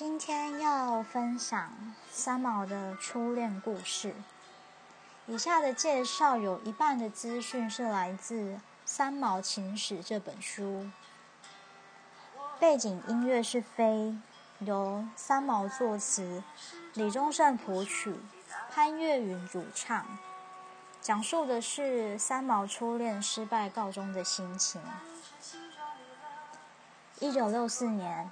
今天要分享三毛的初恋故事。以下的介绍有一半的资讯是来自《三毛情史》这本书。背景音乐是《飞》，由三毛作词，李宗盛谱曲，潘越云主唱。讲述的是三毛初恋失败告终的心情。一九六四年，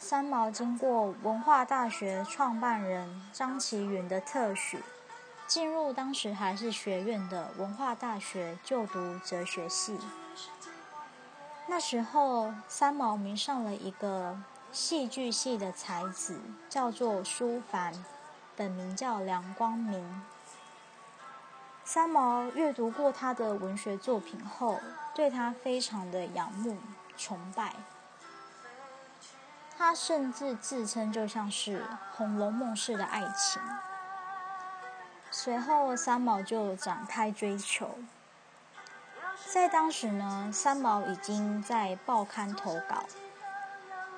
三毛经过文化大学创办人张其云的特许，进入当时还是学院的文化大学就读哲学系。那时候，三毛迷上了一个戏剧系的才子，叫做舒凡，本名叫梁光明。三毛阅读过他的文学作品后，对他非常的仰慕、崇拜。他甚至自称就像是《红楼梦》式的爱情。随后，三毛就展开追求。在当时呢，三毛已经在报刊投稿，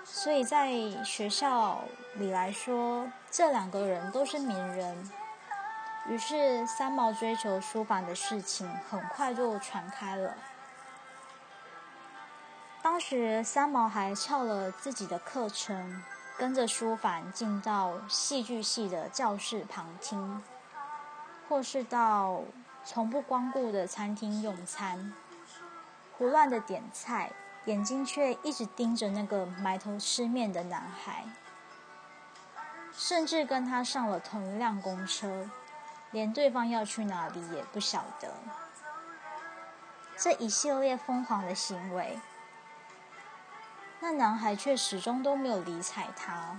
所以在学校里来说，这两个人都是名人。于是，三毛追求书法的事情很快就传开了。当时，三毛还翘了自己的课程，跟着书法进到戏剧系的教室旁听，或是到从不光顾的餐厅用餐，胡乱的点菜，眼睛却一直盯着那个埋头吃面的男孩，甚至跟他上了同一辆公车。连对方要去哪里也不晓得，这一系列疯狂的行为，那男孩却始终都没有理睬他。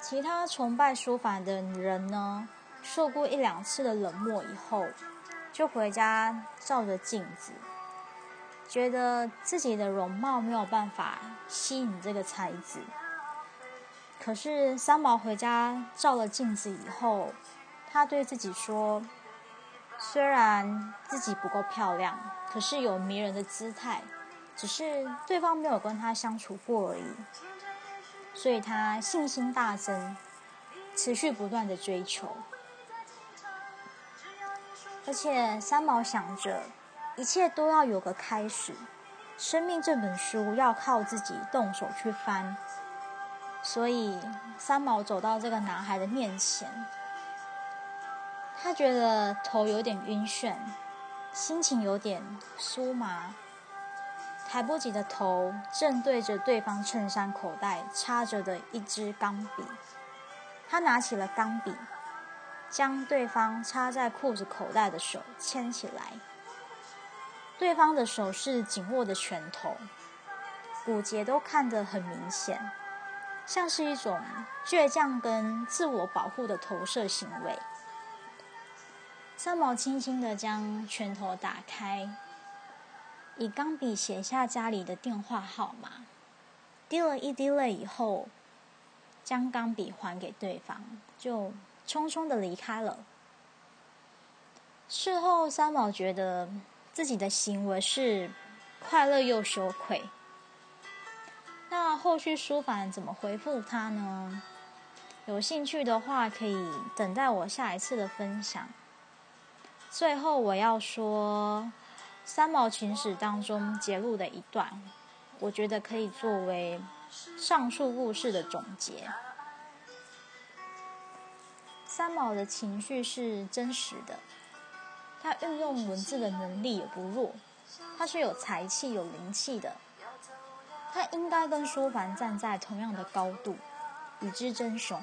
其他崇拜书法的人呢，受过一两次的冷漠以后，就回家照着镜子，觉得自己的容貌没有办法吸引这个才子。可是三毛回家照了镜子以后。他对自己说：“虽然自己不够漂亮，可是有迷人的姿态，只是对方没有跟他相处过而已。”所以他信心大增，持续不断的追求。而且三毛想着，一切都要有个开始，生命这本书要靠自己动手去翻。所以三毛走到这个男孩的面前。他觉得头有点晕眩，心情有点酥麻，抬不起的头正对着对方衬衫口袋插着的一支钢笔。他拿起了钢笔，将对方插在裤子口袋的手牵起来。对方的手是紧握的拳头，骨节都看得很明显，像是一种倔强跟自我保护的投射行为。三毛轻轻的将拳头打开，以钢笔写下家里的电话号码，滴了一滴泪以后，将钢笔还给对方，就匆匆的离开了。事后，三毛觉得自己的行为是快乐又羞愧。那后续书凡怎么回复他呢？有兴趣的话，可以等待我下一次的分享。最后，我要说《三毛情史》当中揭露的一段，我觉得可以作为上述故事的总结。三毛的情绪是真实的，他运用文字的能力也不弱，他是有才气、有灵气的，他应该跟舒凡站在同样的高度，与之争雄，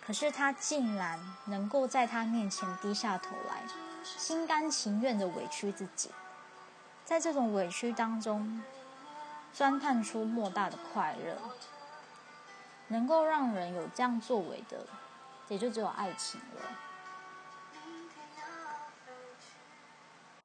可是他竟然能够在他面前低下头来。心甘情愿的委屈自己，在这种委屈当中，钻探出莫大的快乐。能够让人有这样作为的，也就只有爱情了。